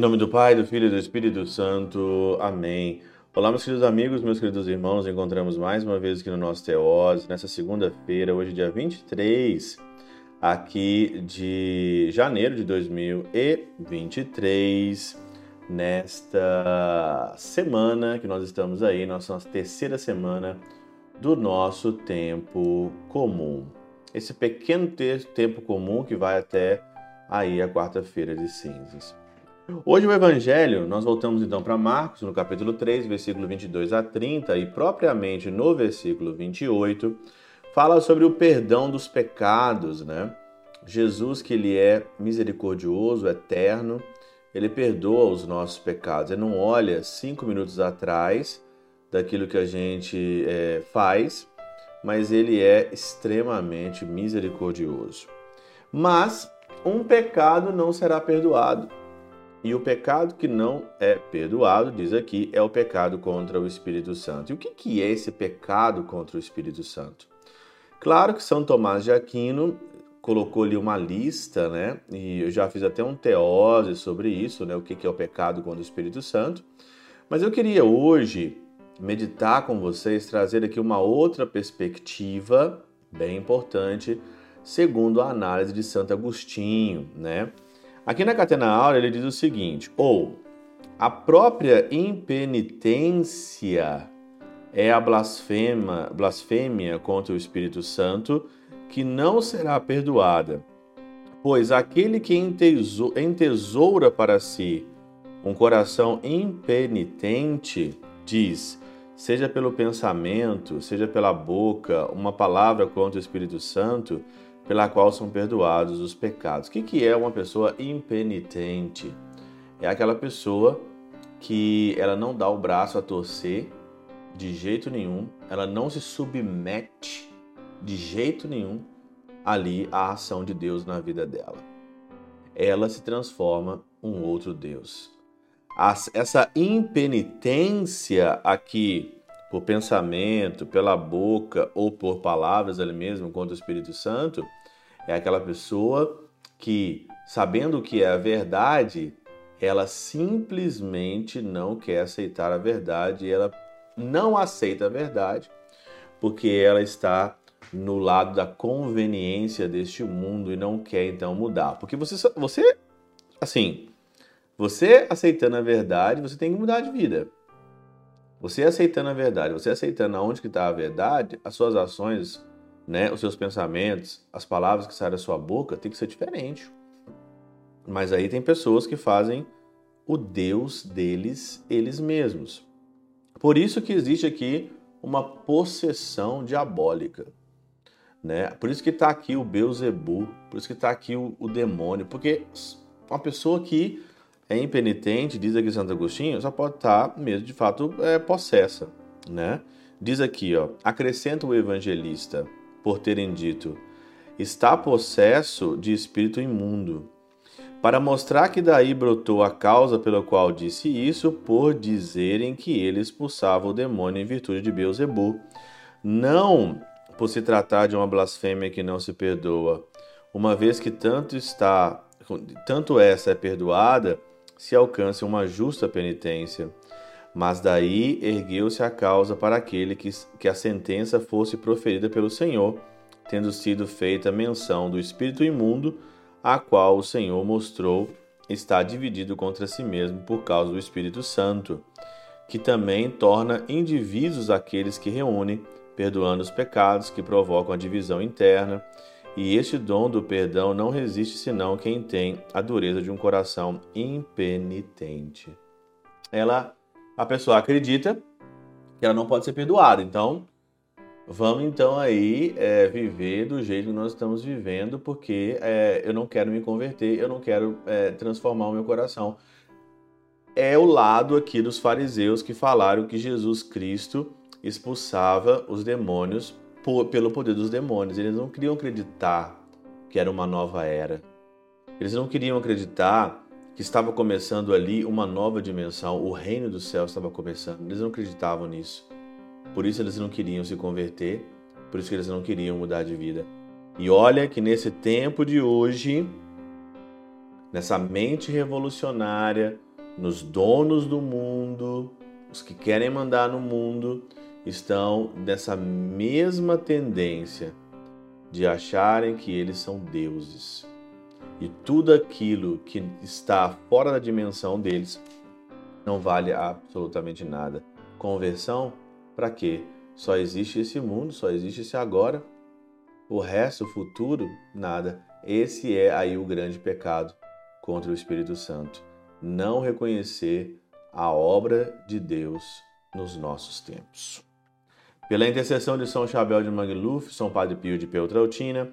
Em nome do Pai, do Filho e do Espírito Santo. Amém. Olá, meus queridos amigos, meus queridos irmãos. Encontramos mais uma vez aqui no nosso Teós, nessa segunda-feira, hoje, dia 23, aqui de janeiro de 2023, nesta semana que nós estamos aí, nossa, nossa terceira semana do nosso tempo comum. Esse pequeno tempo comum que vai até aí a quarta-feira de cinzas. Hoje o Evangelho, nós voltamos então para Marcos, no capítulo 3, versículo 22 a 30, e propriamente no versículo 28, fala sobre o perdão dos pecados, né? Jesus, que ele é misericordioso, eterno, ele perdoa os nossos pecados. Ele não olha cinco minutos atrás daquilo que a gente é, faz, mas ele é extremamente misericordioso. Mas um pecado não será perdoado. E o pecado que não é perdoado, diz aqui, é o pecado contra o Espírito Santo. E o que é esse pecado contra o Espírito Santo? Claro que São Tomás de Aquino colocou ali uma lista, né? E eu já fiz até um teose sobre isso, né? O que é o pecado contra o Espírito Santo. Mas eu queria hoje meditar com vocês, trazer aqui uma outra perspectiva bem importante, segundo a análise de Santo Agostinho, né? Aqui na Catena Aura ele diz o seguinte: ou a própria impenitência é a blasfema, blasfêmia contra o Espírito Santo que não será perdoada, pois aquele que entesoura para si um coração impenitente diz, seja pelo pensamento, seja pela boca, uma palavra contra o Espírito Santo, pela qual são perdoados os pecados. O que, é uma pessoa impenitente? É aquela pessoa que ela não dá o braço a torcer de jeito nenhum, ela não se submete de jeito nenhum ali à ação de Deus na vida dela. Ela se transforma um outro Deus. Essa impenitência aqui por pensamento, pela boca ou por palavras ali mesmo contra o Espírito Santo, é aquela pessoa que, sabendo que é a verdade, ela simplesmente não quer aceitar a verdade ela não aceita a verdade porque ela está no lado da conveniência deste mundo e não quer então mudar. Porque você, você assim, você aceitando a verdade, você tem que mudar de vida. Você aceitando a verdade, você aceitando aonde que está a verdade, as suas ações né, os seus pensamentos, as palavras que saem da sua boca tem que ser diferente. Mas aí tem pessoas que fazem o Deus deles eles mesmos. Por isso que existe aqui uma possessão diabólica. Né? Por isso que está aqui o Beuzebu, por isso que está aqui o, o, demônio, porque uma pessoa que é impenitente, diz aqui Santo Agostinho, só pode estar tá mesmo de fato é, possessa. Né? Diz aqui, ó, acrescenta o evangelista, por terem dito: está possesso de espírito imundo. Para mostrar que daí brotou a causa pela qual disse isso, por dizerem que ele expulsava o demônio em virtude de Beuzebu, não por se tratar de uma blasfêmia que não se perdoa, uma vez que tanto está, tanto essa é perdoada, se alcança uma justa penitência. Mas daí ergueu-se a causa para aquele que, que a sentença fosse proferida pelo Senhor, tendo sido feita menção do espírito imundo, a qual o Senhor mostrou está dividido contra si mesmo por causa do Espírito Santo, que também torna indivíduos aqueles que reúne, perdoando os pecados que provocam a divisão interna, e este dom do perdão não resiste senão quem tem a dureza de um coração impenitente. Ela a pessoa acredita que ela não pode ser perdoada. Então, vamos então aí é, viver do jeito que nós estamos vivendo, porque é, eu não quero me converter, eu não quero é, transformar o meu coração. É o lado aqui dos fariseus que falaram que Jesus Cristo expulsava os demônios por, pelo poder dos demônios. Eles não queriam acreditar que era uma nova era. Eles não queriam acreditar que estava começando ali uma nova dimensão, o reino do céu estava começando. Eles não acreditavam nisso. Por isso eles não queriam se converter, por isso eles não queriam mudar de vida. E olha que nesse tempo de hoje, nessa mente revolucionária, nos donos do mundo, os que querem mandar no mundo, estão nessa mesma tendência de acharem que eles são deuses. E tudo aquilo que está fora da dimensão deles não vale absolutamente nada. Conversão, para quê? Só existe esse mundo, só existe esse agora. O resto, o futuro, nada. Esse é aí o grande pecado contra o Espírito Santo. Não reconhecer a obra de Deus nos nossos tempos. Pela intercessão de São Chabel de Magluf, São Padre Pio de Peltrautina,